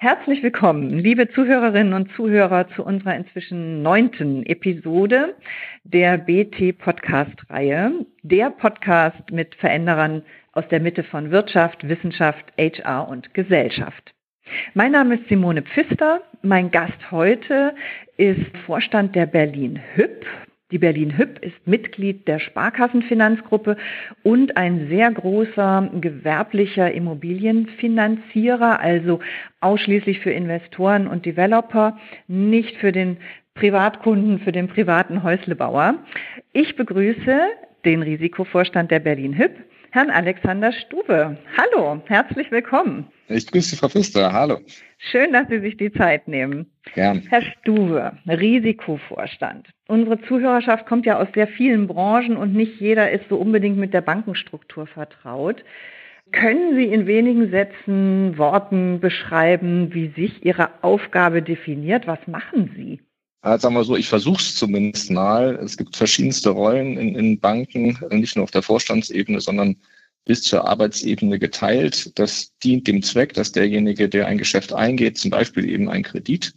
Herzlich willkommen, liebe Zuhörerinnen und Zuhörer, zu unserer inzwischen neunten Episode der BT-Podcast-Reihe. Der Podcast mit Veränderern aus der Mitte von Wirtschaft, Wissenschaft, HR und Gesellschaft. Mein Name ist Simone Pfister. Mein Gast heute ist Vorstand der Berlin Hüb. Die Berlin Hüb ist Mitglied der Sparkassenfinanzgruppe und ein sehr großer gewerblicher Immobilienfinanzierer, also ausschließlich für Investoren und Developer, nicht für den Privatkunden, für den privaten Häuslebauer. Ich begrüße den Risikovorstand der Berlin Hüb, Herrn Alexander Stube. Hallo, herzlich willkommen. Ich grüße Sie, Frau Pfister. Hallo. Schön, dass Sie sich die Zeit nehmen. Gern. Herr Stuwe, Risikovorstand. Unsere Zuhörerschaft kommt ja aus sehr vielen Branchen und nicht jeder ist so unbedingt mit der Bankenstruktur vertraut. Können Sie in wenigen Sätzen, Worten beschreiben, wie sich Ihre Aufgabe definiert? Was machen Sie? Also sagen wir so, ich versuche es zumindest mal. Es gibt verschiedenste Rollen in, in Banken, nicht nur auf der Vorstandsebene, sondern bis zur Arbeitsebene geteilt. Das dient dem Zweck, dass derjenige, der ein Geschäft eingeht, zum Beispiel eben ein Kredit,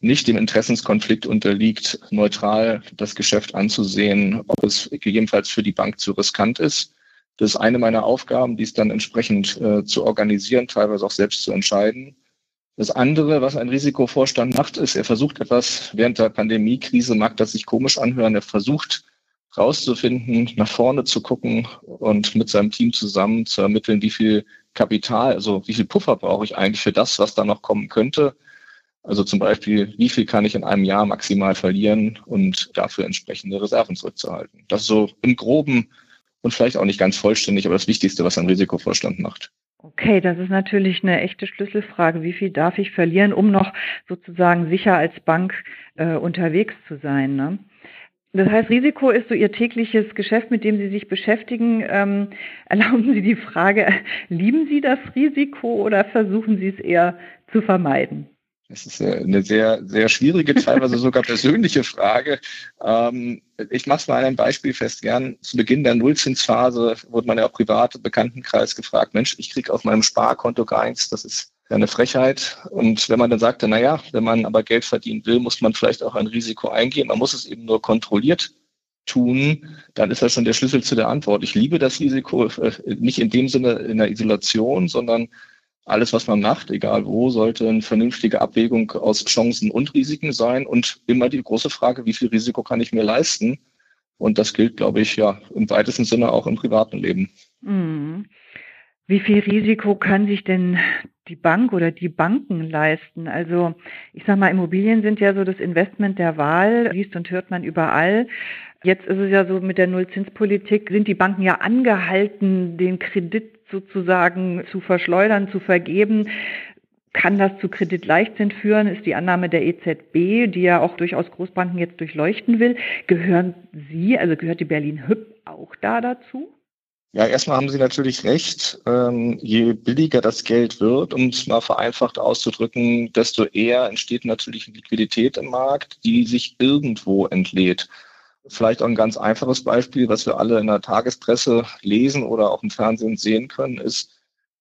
nicht dem Interessenskonflikt unterliegt, neutral das Geschäft anzusehen, ob es gegebenenfalls für die Bank zu riskant ist. Das ist eine meiner Aufgaben, dies dann entsprechend äh, zu organisieren, teilweise auch selbst zu entscheiden. Das andere, was ein Risikovorstand macht, ist, er versucht etwas während der Pandemiekrise, mag das sich komisch anhören, er versucht rauszufinden, nach vorne zu gucken und mit seinem Team zusammen zu ermitteln, wie viel Kapital, also wie viel Puffer brauche ich eigentlich für das, was da noch kommen könnte. Also zum Beispiel, wie viel kann ich in einem Jahr maximal verlieren und dafür entsprechende Reserven zurückzuhalten. Das ist so im Groben und vielleicht auch nicht ganz vollständig, aber das Wichtigste, was ein Risikovorstand macht. Okay, das ist natürlich eine echte Schlüsselfrage. Wie viel darf ich verlieren, um noch sozusagen sicher als Bank äh, unterwegs zu sein? Ne? Das heißt, Risiko ist so Ihr tägliches Geschäft, mit dem Sie sich beschäftigen. Ähm, erlauben Sie die Frage, lieben Sie das Risiko oder versuchen Sie es eher zu vermeiden? Das ist eine sehr, sehr schwierige, teilweise sogar persönliche Frage. Ähm, ich mache es mal an einem Beispiel fest. Gern zu Beginn der Nullzinsphase wurde man ja auch privat Bekanntenkreis gefragt, Mensch, ich kriege auf meinem Sparkonto gar nichts. Das ist ja eine Frechheit. Und wenn man dann sagte, na ja, wenn man aber Geld verdienen will, muss man vielleicht auch ein Risiko eingehen. Man muss es eben nur kontrolliert tun, dann ist das schon der Schlüssel zu der Antwort. Ich liebe das Risiko äh, nicht in dem Sinne in der Isolation, sondern alles, was man macht, egal wo, sollte eine vernünftige Abwägung aus Chancen und Risiken sein und immer die große Frage, wie viel Risiko kann ich mir leisten? Und das gilt, glaube ich, ja im weitesten Sinne auch im privaten Leben. Mhm. Wie viel Risiko kann sich denn die Bank oder die Banken leisten? Also ich sage mal, Immobilien sind ja so das Investment der Wahl, liest und hört man überall. Jetzt ist es ja so mit der Nullzinspolitik, sind die Banken ja angehalten, den Kredit sozusagen zu verschleudern, zu vergeben. Kann das zu Kreditleichtsinn führen, ist die Annahme der EZB, die ja auch durchaus Großbanken jetzt durchleuchten will. Gehören Sie, also gehört die Berlin Hüb auch da dazu? Ja, erstmal haben Sie natürlich recht. Ähm, je billiger das Geld wird, um es mal vereinfacht auszudrücken, desto eher entsteht natürlich Liquidität im Markt, die sich irgendwo entlädt. Vielleicht auch ein ganz einfaches Beispiel, was wir alle in der Tagespresse lesen oder auch im Fernsehen sehen können, ist,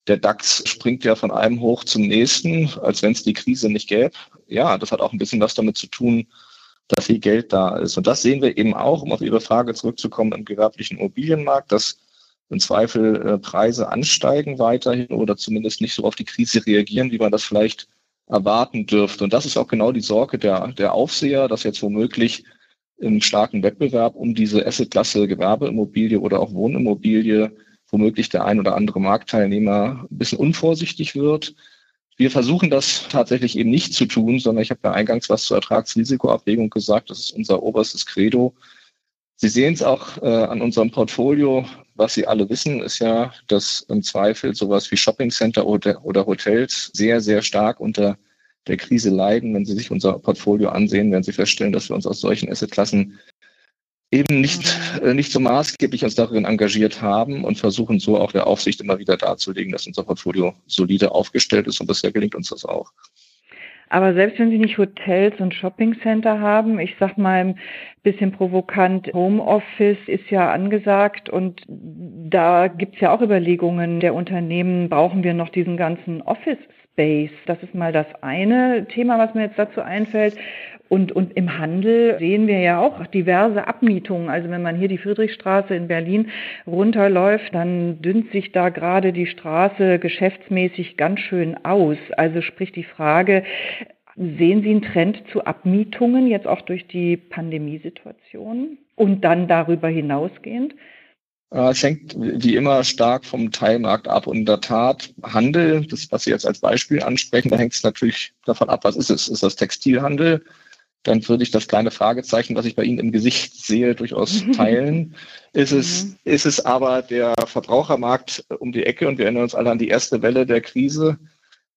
der DAX springt ja von einem hoch zum nächsten, als wenn es die Krise nicht gäbe. Ja, das hat auch ein bisschen was damit zu tun, dass viel Geld da ist. Und das sehen wir eben auch, um auf Ihre Frage zurückzukommen, im gewerblichen Immobilienmarkt, dass im Zweifel äh, Preise ansteigen weiterhin oder zumindest nicht so auf die Krise reagieren, wie man das vielleicht erwarten dürfte. Und das ist auch genau die Sorge der, der Aufseher, dass jetzt womöglich im starken Wettbewerb um diese Assetklasse Gewerbeimmobilie oder auch Wohnimmobilie womöglich der ein oder andere Marktteilnehmer ein bisschen unvorsichtig wird. Wir versuchen das tatsächlich eben nicht zu tun, sondern ich habe ja eingangs was zur Ertragsrisikoabwägung gesagt. Das ist unser oberstes Credo. Sie sehen es auch äh, an unserem Portfolio. Was Sie alle wissen, ist ja, dass im Zweifel sowas wie Shoppingcenter oder, oder Hotels sehr, sehr stark unter der Krise leiden. Wenn Sie sich unser Portfolio ansehen, werden Sie feststellen, dass wir uns aus solchen Assetklassen eben nicht, äh, nicht so maßgeblich uns darin engagiert haben und versuchen so auch der Aufsicht immer wieder darzulegen, dass unser Portfolio solide aufgestellt ist und bisher gelingt uns das auch. Aber selbst wenn Sie nicht Hotels und Shoppingcenter haben, ich sag mal ein bisschen provokant, Homeoffice ist ja angesagt und da gibt's ja auch Überlegungen der Unternehmen, brauchen wir noch diesen ganzen Office Space. Das ist mal das eine Thema, was mir jetzt dazu einfällt. Und, und im Handel sehen wir ja auch diverse Abmietungen. Also wenn man hier die Friedrichstraße in Berlin runterläuft, dann dünnt sich da gerade die Straße geschäftsmäßig ganz schön aus. Also sprich die Frage, sehen Sie einen Trend zu Abmietungen jetzt auch durch die Pandemiesituation und dann darüber hinausgehend? Es hängt wie immer stark vom Teilmarkt ab. Und in der Tat, Handel, das, was Sie jetzt als Beispiel ansprechen, da hängt es natürlich davon ab, was ist es? Ist das Textilhandel? Dann würde ich das kleine Fragezeichen, was ich bei Ihnen im Gesicht sehe, durchaus teilen. ist, es, mhm. ist es aber der Verbrauchermarkt um die Ecke? Und wir erinnern uns alle an die erste Welle der Krise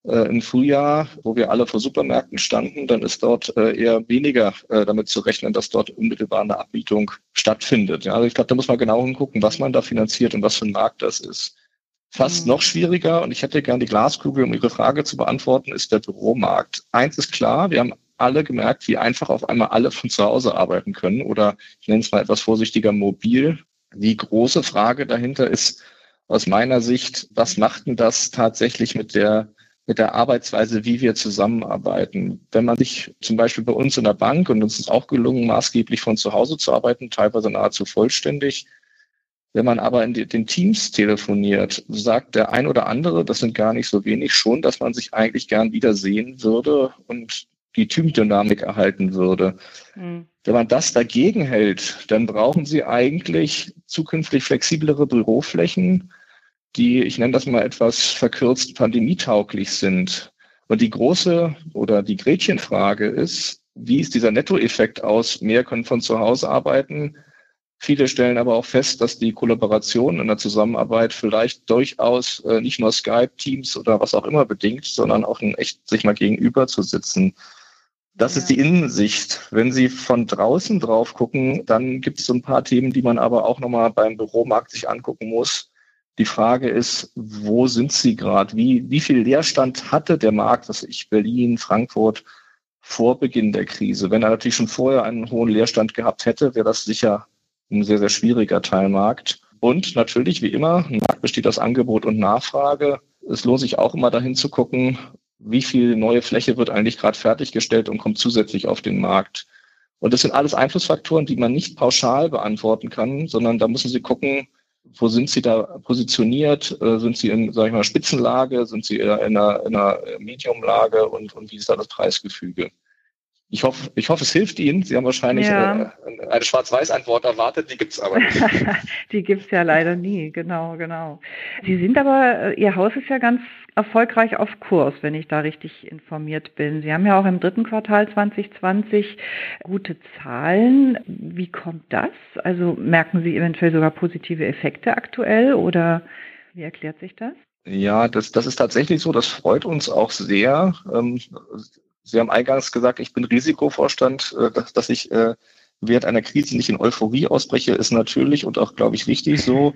äh, im Frühjahr, wo wir alle vor Supermärkten standen, dann ist dort äh, eher weniger äh, damit zu rechnen, dass dort unmittelbar eine Abbietung stattfindet. Ja, also ich glaube, da muss man genau hingucken, was man da finanziert und was für ein Markt das ist. Fast mhm. noch schwieriger, und ich hätte gern die Glaskugel, um Ihre Frage zu beantworten, ist der Büromarkt. Eins ist klar, wir haben alle gemerkt, wie einfach auf einmal alle von zu Hause arbeiten können oder ich nenne es mal etwas vorsichtiger mobil. Die große Frage dahinter ist aus meiner Sicht, was macht denn das tatsächlich mit der mit der Arbeitsweise, wie wir zusammenarbeiten. Wenn man sich zum Beispiel bei uns in der Bank, und uns ist auch gelungen, maßgeblich von zu Hause zu arbeiten, teilweise nahezu vollständig, wenn man aber in den Teams telefoniert, sagt der ein oder andere, das sind gar nicht so wenig, schon, dass man sich eigentlich gern wiedersehen würde und die Teamdynamik erhalten würde. Mhm. Wenn man das dagegen hält, dann brauchen Sie eigentlich zukünftig flexiblere Büroflächen, die, ich nenne das mal etwas verkürzt, pandemietauglich sind. Und die große oder die Gretchenfrage ist, wie ist dieser Nettoeffekt aus? Mehr können von zu Hause arbeiten. Viele stellen aber auch fest, dass die Kollaboration in der Zusammenarbeit vielleicht durchaus äh, nicht nur Skype, Teams oder was auch immer bedingt, sondern auch in echt sich mal gegenüber zu sitzen. Das ja. ist die Innensicht. Wenn Sie von draußen drauf gucken, dann gibt es so ein paar Themen, die man aber auch nochmal beim Büromarkt sich angucken muss. Die Frage ist, wo sind Sie gerade? Wie, wie viel Leerstand hatte der Markt, was ich Berlin, Frankfurt vor Beginn der Krise? Wenn er natürlich schon vorher einen hohen Leerstand gehabt hätte, wäre das sicher ein sehr, sehr schwieriger Teilmarkt. Und natürlich, wie immer, ein Markt besteht aus Angebot und Nachfrage. Es lohnt sich auch immer dahin zu gucken, wie viel neue Fläche wird eigentlich gerade fertiggestellt und kommt zusätzlich auf den Markt. Und das sind alles Einflussfaktoren, die man nicht pauschal beantworten kann, sondern da müssen Sie gucken, wo sind Sie da positioniert? Äh, sind Sie in, sage ich mal, Spitzenlage? Sind Sie in einer, in einer Mediumlage? Und, und wie ist da das Preisgefüge? Ich hoffe, ich hoffe, es hilft Ihnen. Sie haben wahrscheinlich ja. äh, eine Schwarz-Weiß-Antwort erwartet, die gibt's aber nicht. die gibt's ja leider nie, genau, genau. Sie sind aber, äh, Ihr Haus ist ja ganz erfolgreich auf Kurs, wenn ich da richtig informiert bin. Sie haben ja auch im dritten Quartal 2020 gute Zahlen. Wie kommt das? Also merken Sie eventuell sogar positive Effekte aktuell oder wie erklärt sich das? Ja, das, das ist tatsächlich so. Das freut uns auch sehr. Ähm, Sie haben eingangs gesagt, ich bin Risikovorstand, äh, dass, dass ich äh, während einer Krise nicht in Euphorie ausbreche, ist natürlich und auch, glaube ich, richtig so.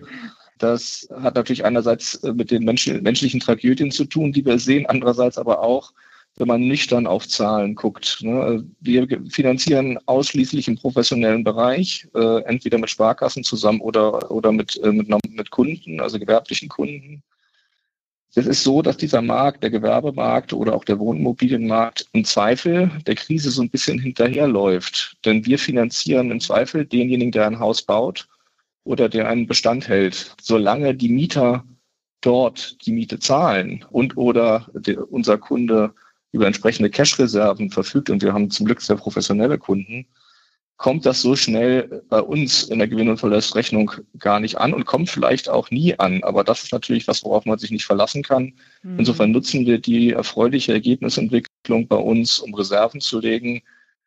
Das hat natürlich einerseits äh, mit den Menschen, menschlichen Tragödien zu tun, die wir sehen, andererseits aber auch, wenn man nüchtern auf Zahlen guckt. Ne? Wir finanzieren ausschließlich im professionellen Bereich, äh, entweder mit Sparkassen zusammen oder, oder mit, äh, mit, mit Kunden, also gewerblichen Kunden. Es ist so, dass dieser Markt, der Gewerbemarkt oder auch der Wohnimmobilienmarkt im Zweifel der Krise so ein bisschen hinterherläuft. Denn wir finanzieren im Zweifel denjenigen, der ein Haus baut oder der einen Bestand hält. Solange die Mieter dort die Miete zahlen und oder der, unser Kunde über entsprechende Cash-Reserven verfügt, und wir haben zum Glück sehr professionelle Kunden, kommt das so schnell bei uns in der Gewinn- und Verlustrechnung gar nicht an und kommt vielleicht auch nie an. Aber das ist natürlich was, worauf man sich nicht verlassen kann. Mhm. Insofern nutzen wir die erfreuliche Ergebnisentwicklung bei uns, um Reserven zu legen.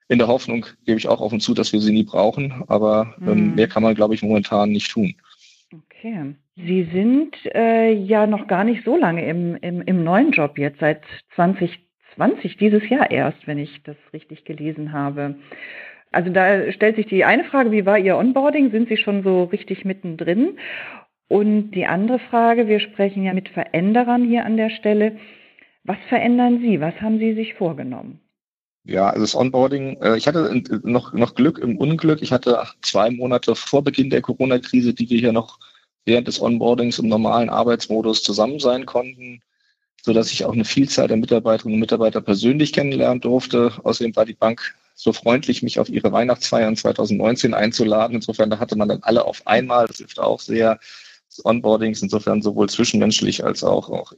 In der Hoffnung gebe ich auch offen zu, dass wir sie nie brauchen. Aber ähm, mhm. mehr kann man, glaube ich, momentan nicht tun. Okay. Sie sind äh, ja noch gar nicht so lange im, im, im neuen Job jetzt, seit 2020, dieses Jahr erst, wenn ich das richtig gelesen habe. Also da stellt sich die eine Frage, wie war Ihr Onboarding? Sind Sie schon so richtig mittendrin? Und die andere Frage, wir sprechen ja mit Veränderern hier an der Stelle. Was verändern Sie? Was haben Sie sich vorgenommen? Ja, also das Onboarding, äh, ich hatte noch, noch Glück im Unglück. Ich hatte zwei Monate vor Beginn der Corona-Krise, die wir hier noch während des Onboardings im normalen Arbeitsmodus zusammen sein konnten. so dass ich auch eine Vielzahl der Mitarbeiterinnen und Mitarbeiter persönlich kennenlernen durfte. Außerdem war die Bank so freundlich, mich auf ihre Weihnachtsfeiern 2019 einzuladen. Insofern, da hatte man dann alle auf einmal. Das hilft auch sehr. Das Onboarding ist insofern sowohl zwischenmenschlich als auch, auch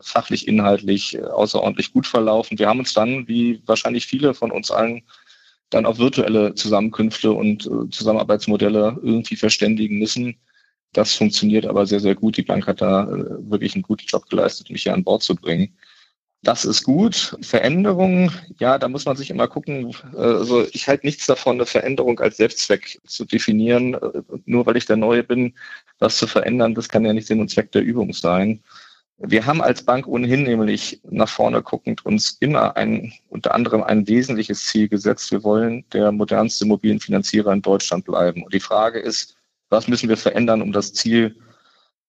fachlich, inhaltlich äh, außerordentlich gut verlaufen. Wir haben uns dann, wie wahrscheinlich viele von uns allen, dann auf virtuelle Zusammenkünfte und äh, Zusammenarbeitsmodelle irgendwie verständigen müssen. Das funktioniert aber sehr, sehr gut. Die Bank hat da äh, wirklich einen guten Job geleistet, mich hier an Bord zu bringen. Das ist gut. Veränderungen, ja, da muss man sich immer gucken. Also ich halte nichts davon, eine Veränderung als Selbstzweck zu definieren. Nur weil ich der Neue bin, was zu verändern, das kann ja nicht Sinn und Zweck der Übung sein. Wir haben als Bank ohnehin nämlich nach vorne guckend uns immer ein, unter anderem ein wesentliches Ziel gesetzt. Wir wollen der modernste Immobilienfinanzierer in Deutschland bleiben. Und die Frage ist, was müssen wir verändern, um das Ziel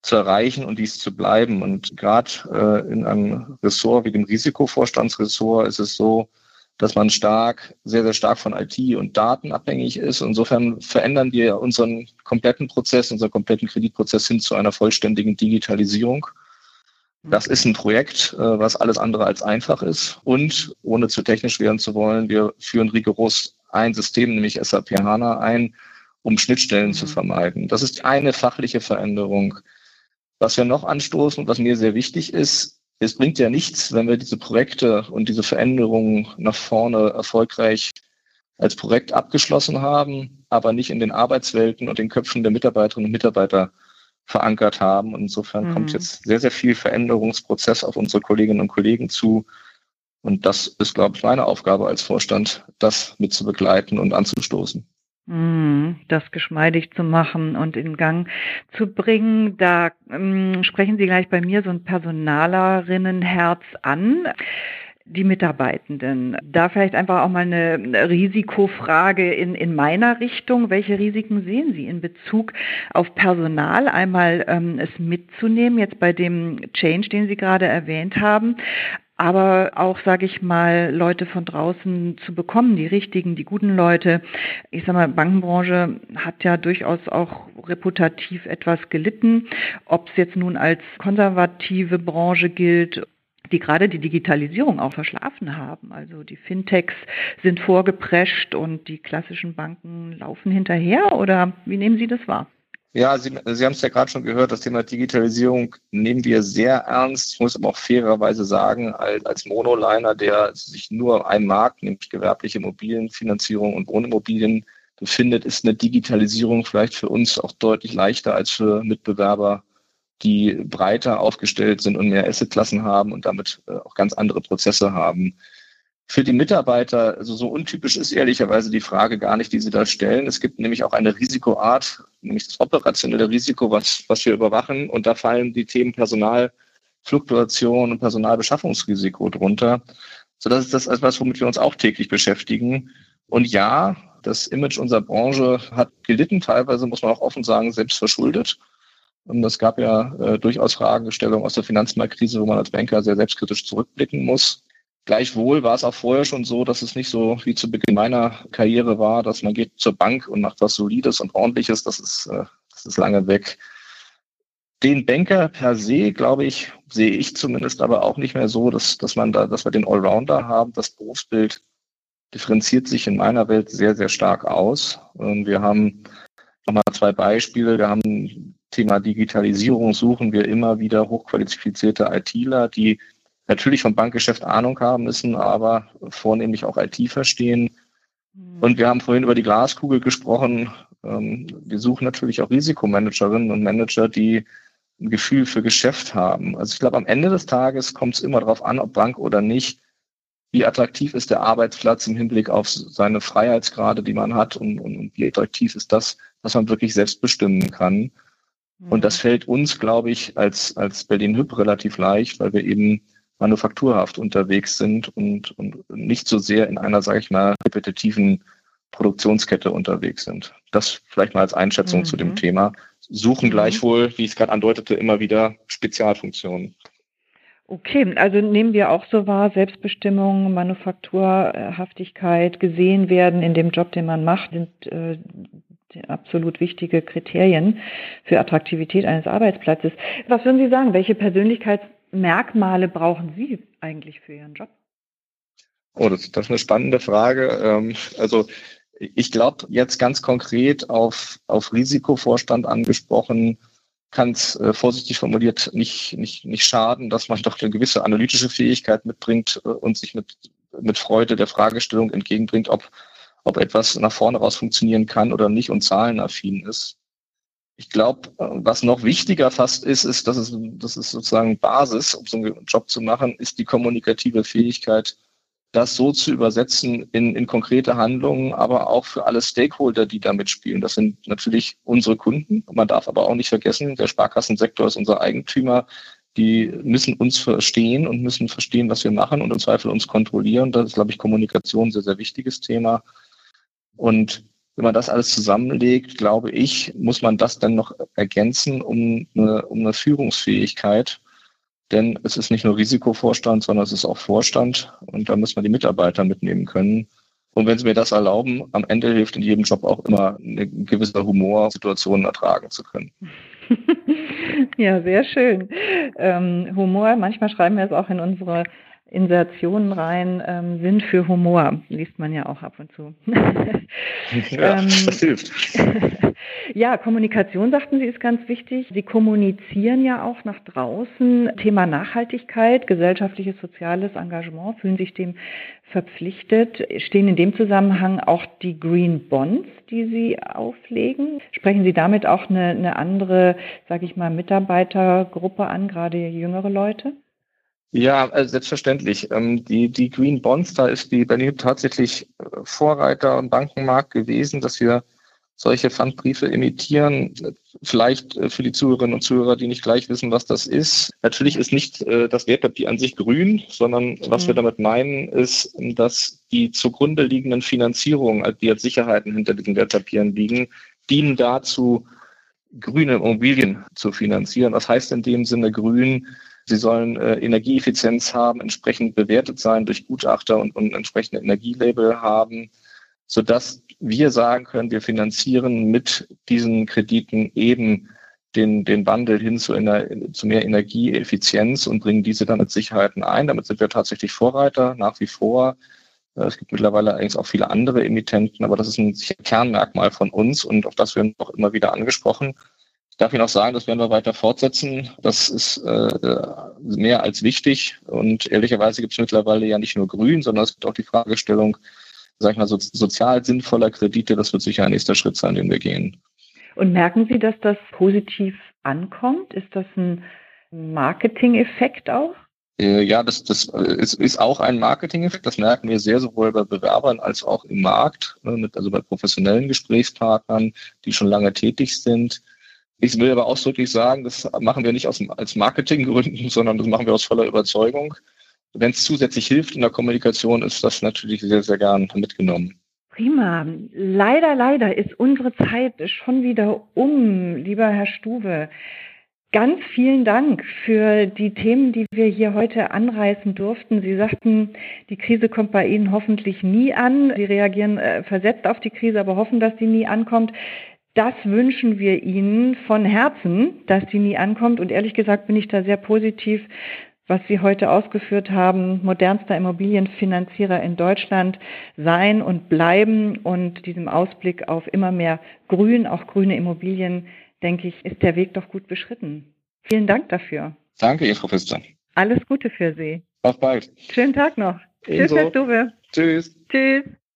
zu erreichen und dies zu bleiben. Und gerade äh, in einem Ressort wie dem Risikovorstandsressort ist es so, dass man stark, sehr, sehr stark von IT und Daten abhängig ist. Insofern verändern wir unseren kompletten Prozess, unseren kompletten Kreditprozess hin zu einer vollständigen Digitalisierung. Das ist ein Projekt, äh, was alles andere als einfach ist. Und ohne zu technisch werden zu wollen, wir führen rigoros ein System, nämlich SAP HANA ein, um Schnittstellen mhm. zu vermeiden. Das ist eine fachliche Veränderung. Was wir noch anstoßen, was mir sehr wichtig ist, es bringt ja nichts, wenn wir diese Projekte und diese Veränderungen nach vorne erfolgreich als Projekt abgeschlossen haben, aber nicht in den Arbeitswelten und den Köpfen der Mitarbeiterinnen und Mitarbeiter verankert haben. Und insofern mhm. kommt jetzt sehr, sehr viel Veränderungsprozess auf unsere Kolleginnen und Kollegen zu. Und das ist, glaube ich, meine Aufgabe als Vorstand, das mit zu begleiten und anzustoßen. Mhm, das geschmeidig zu machen und in Gang zu bringen. Da ähm, sprechen Sie gleich bei mir so ein Personalerinnenherz an. Die Mitarbeitenden. Da vielleicht einfach auch mal eine Risikofrage in, in meiner Richtung. Welche Risiken sehen Sie in Bezug auf Personal? Einmal ähm, es mitzunehmen, jetzt bei dem Change, den Sie gerade erwähnt haben, aber auch, sage ich mal, Leute von draußen zu bekommen, die richtigen, die guten Leute. Ich sage mal, Bankenbranche hat ja durchaus auch reputativ etwas gelitten, ob es jetzt nun als konservative Branche gilt die gerade die Digitalisierung auch verschlafen haben. Also die Fintechs sind vorgeprescht und die klassischen Banken laufen hinterher oder wie nehmen Sie das wahr? Ja, Sie, Sie haben es ja gerade schon gehört, das Thema Digitalisierung nehmen wir sehr ernst. Ich muss aber auch fairerweise sagen, als, als Monoliner, der sich nur einem Markt, nämlich gewerbliche Immobilienfinanzierung und Wohnimmobilien befindet, ist eine Digitalisierung vielleicht für uns auch deutlich leichter als für Mitbewerber, die breiter aufgestellt sind und mehr Assetklassen haben und damit äh, auch ganz andere Prozesse haben für die Mitarbeiter, also so untypisch ist ehrlicherweise die Frage gar nicht, die Sie da stellen. Es gibt nämlich auch eine Risikoart, nämlich das operationelle Risiko, was, was wir überwachen. Und da fallen die Themen Personalfluktuation und Personalbeschaffungsrisiko drunter. So, das ist das etwas, womit wir uns auch täglich beschäftigen. Und ja, das Image unserer Branche hat gelitten, teilweise muss man auch offen sagen, selbst verschuldet. Und es gab ja äh, durchaus Fragestellungen aus der Finanzmarktkrise, wo man als Banker sehr selbstkritisch zurückblicken muss. Gleichwohl war es auch vorher schon so, dass es nicht so wie zu Beginn meiner Karriere war, dass man geht zur Bank und macht was Solides und Ordentliches. Das ist, äh, das ist lange weg. Den Banker per se, glaube ich, sehe ich zumindest aber auch nicht mehr so, dass, dass man da, dass wir den Allrounder haben. Das Berufsbild differenziert sich in meiner Welt sehr, sehr stark aus. Wir haben nochmal zwei Beispiele. Wir haben Thema Digitalisierung suchen wir immer wieder hochqualifizierte ITler, die natürlich vom Bankgeschäft Ahnung haben müssen, aber vornehmlich auch IT verstehen. Mhm. Und wir haben vorhin über die Glaskugel gesprochen. Ähm, wir suchen natürlich auch Risikomanagerinnen und Manager, die ein Gefühl für Geschäft haben. Also ich glaube, am Ende des Tages kommt es immer darauf an, ob Bank oder nicht, wie attraktiv ist der Arbeitsplatz im Hinblick auf seine Freiheitsgrade, die man hat und, und wie attraktiv ist das, was man wirklich selbst bestimmen kann. Und das fällt uns, glaube ich, als, als Berlin-Hüb relativ leicht, weil wir eben manufakturhaft unterwegs sind und, und nicht so sehr in einer, sage ich mal, repetitiven Produktionskette unterwegs sind. Das vielleicht mal als Einschätzung mhm. zu dem mhm. Thema. Suchen mhm. gleichwohl, wie ich es gerade andeutete, immer wieder Spezialfunktionen. Okay, also nehmen wir auch so wahr, Selbstbestimmung, Manufakturhaftigkeit, gesehen werden in dem Job, den man macht, sind äh, absolut wichtige Kriterien für Attraktivität eines Arbeitsplatzes. Was würden Sie sagen? Welche Persönlichkeits Merkmale brauchen Sie eigentlich für Ihren Job? Oh, das, das ist eine spannende Frage. Ähm, also ich glaube jetzt ganz konkret auf, auf Risikovorstand angesprochen, kann es äh, vorsichtig formuliert nicht, nicht, nicht schaden, dass man doch eine gewisse analytische Fähigkeit mitbringt äh, und sich mit, mit Freude der Fragestellung entgegenbringt, ob, ob etwas nach vorne raus funktionieren kann oder nicht und zahlenaffin ist. Ich glaube, äh, was noch wichtiger fast ist, ist, dass es, das ist sozusagen Basis, um so einen Job zu machen, ist die kommunikative Fähigkeit, das so zu übersetzen in, in konkrete Handlungen, aber auch für alle Stakeholder, die da mitspielen. Das sind natürlich unsere Kunden. Man darf aber auch nicht vergessen, der Sparkassensektor ist unser Eigentümer. Die müssen uns verstehen und müssen verstehen, was wir machen und im Zweifel uns kontrollieren. Das ist, glaube ich, Kommunikation ein sehr, sehr wichtiges Thema. Und wenn man das alles zusammenlegt, glaube ich, muss man das dann noch ergänzen um eine, um eine Führungsfähigkeit denn es ist nicht nur Risikovorstand, sondern es ist auch Vorstand und da muss man die Mitarbeiter mitnehmen können. Und wenn Sie mir das erlauben, am Ende hilft in jedem Job auch immer eine gewisse Humor, Situationen ertragen zu können. ja, sehr schön. Ähm, Humor, manchmal schreiben wir es auch in unsere Insertionen rein, ähm, Sinn für Humor, liest man ja auch ab und zu. ja, ähm, das hilft. ja, Kommunikation, sagten Sie, ist ganz wichtig. Sie kommunizieren ja auch nach draußen. Thema Nachhaltigkeit, gesellschaftliches, soziales Engagement, fühlen sich dem verpflichtet. Stehen in dem Zusammenhang auch die Green Bonds, die Sie auflegen? Sprechen Sie damit auch eine, eine andere, sage ich mal, Mitarbeitergruppe an, gerade jüngere Leute? Ja, äh, selbstverständlich. Ähm, die, die Green Bonds, da ist die Berlin tatsächlich äh, Vorreiter im Bankenmarkt gewesen, dass wir solche Pfandbriefe emittieren. Vielleicht äh, für die Zuhörerinnen und Zuhörer, die nicht gleich wissen, was das ist. Natürlich ist nicht das Wertpapier an sich grün, sondern was mhm. wir damit meinen, ist, dass die zugrunde liegenden Finanzierungen, also die als Sicherheiten hinter diesen Wertpapieren liegen, dienen dazu, grüne Immobilien zu finanzieren. Was heißt in dem Sinne grün? Sie sollen äh, Energieeffizienz haben, entsprechend bewertet sein durch Gutachter und, und entsprechende Energielabel haben, sodass wir sagen können, wir finanzieren mit diesen Krediten eben den, den Wandel hin zu, einer, zu mehr Energieeffizienz und bringen diese dann als Sicherheiten ein. Damit sind wir tatsächlich Vorreiter nach wie vor. Äh, es gibt mittlerweile eigentlich auch viele andere Emittenten, aber das ist ein Kernmerkmal von uns und auf das werden wir auch immer wieder angesprochen. Ich darf Ihnen auch sagen, das werden wir weiter fortsetzen. Das ist äh, mehr als wichtig. Und ehrlicherweise gibt es mittlerweile ja nicht nur Grün, sondern es gibt auch die Fragestellung, sag ich mal, so, sozial sinnvoller Kredite. Das wird sicher ein nächster Schritt sein, den wir gehen. Und merken Sie, dass das positiv ankommt? Ist das ein Marketing-Effekt auch? Äh, ja, das, das ist, ist auch ein Marketing-Effekt. Das merken wir sehr sowohl bei Bewerbern als auch im Markt, ne, also bei professionellen Gesprächspartnern, die schon lange tätig sind. Ich will aber ausdrücklich sagen, das machen wir nicht aus, als Marketinggründen, sondern das machen wir aus voller Überzeugung. Wenn es zusätzlich hilft in der Kommunikation, ist das natürlich sehr, sehr gern mitgenommen. Prima. Leider, leider ist unsere Zeit schon wieder um, lieber Herr Stuwe. Ganz vielen Dank für die Themen, die wir hier heute anreißen durften. Sie sagten, die Krise kommt bei Ihnen hoffentlich nie an. Sie reagieren äh, versetzt auf die Krise, aber hoffen, dass sie nie ankommt. Das wünschen wir Ihnen von Herzen, dass sie nie ankommt. Und ehrlich gesagt bin ich da sehr positiv, was Sie heute ausgeführt haben, modernster Immobilienfinanzierer in Deutschland sein und bleiben und diesem Ausblick auf immer mehr Grün, auch grüne Immobilien, denke ich, ist der Weg doch gut beschritten. Vielen Dank dafür. Danke, Ihr Professor. Alles Gute für Sie. Auf bald. Schönen Tag noch. Ebenso. Tschüss, Herr Stube. Tschüss. Tschüss.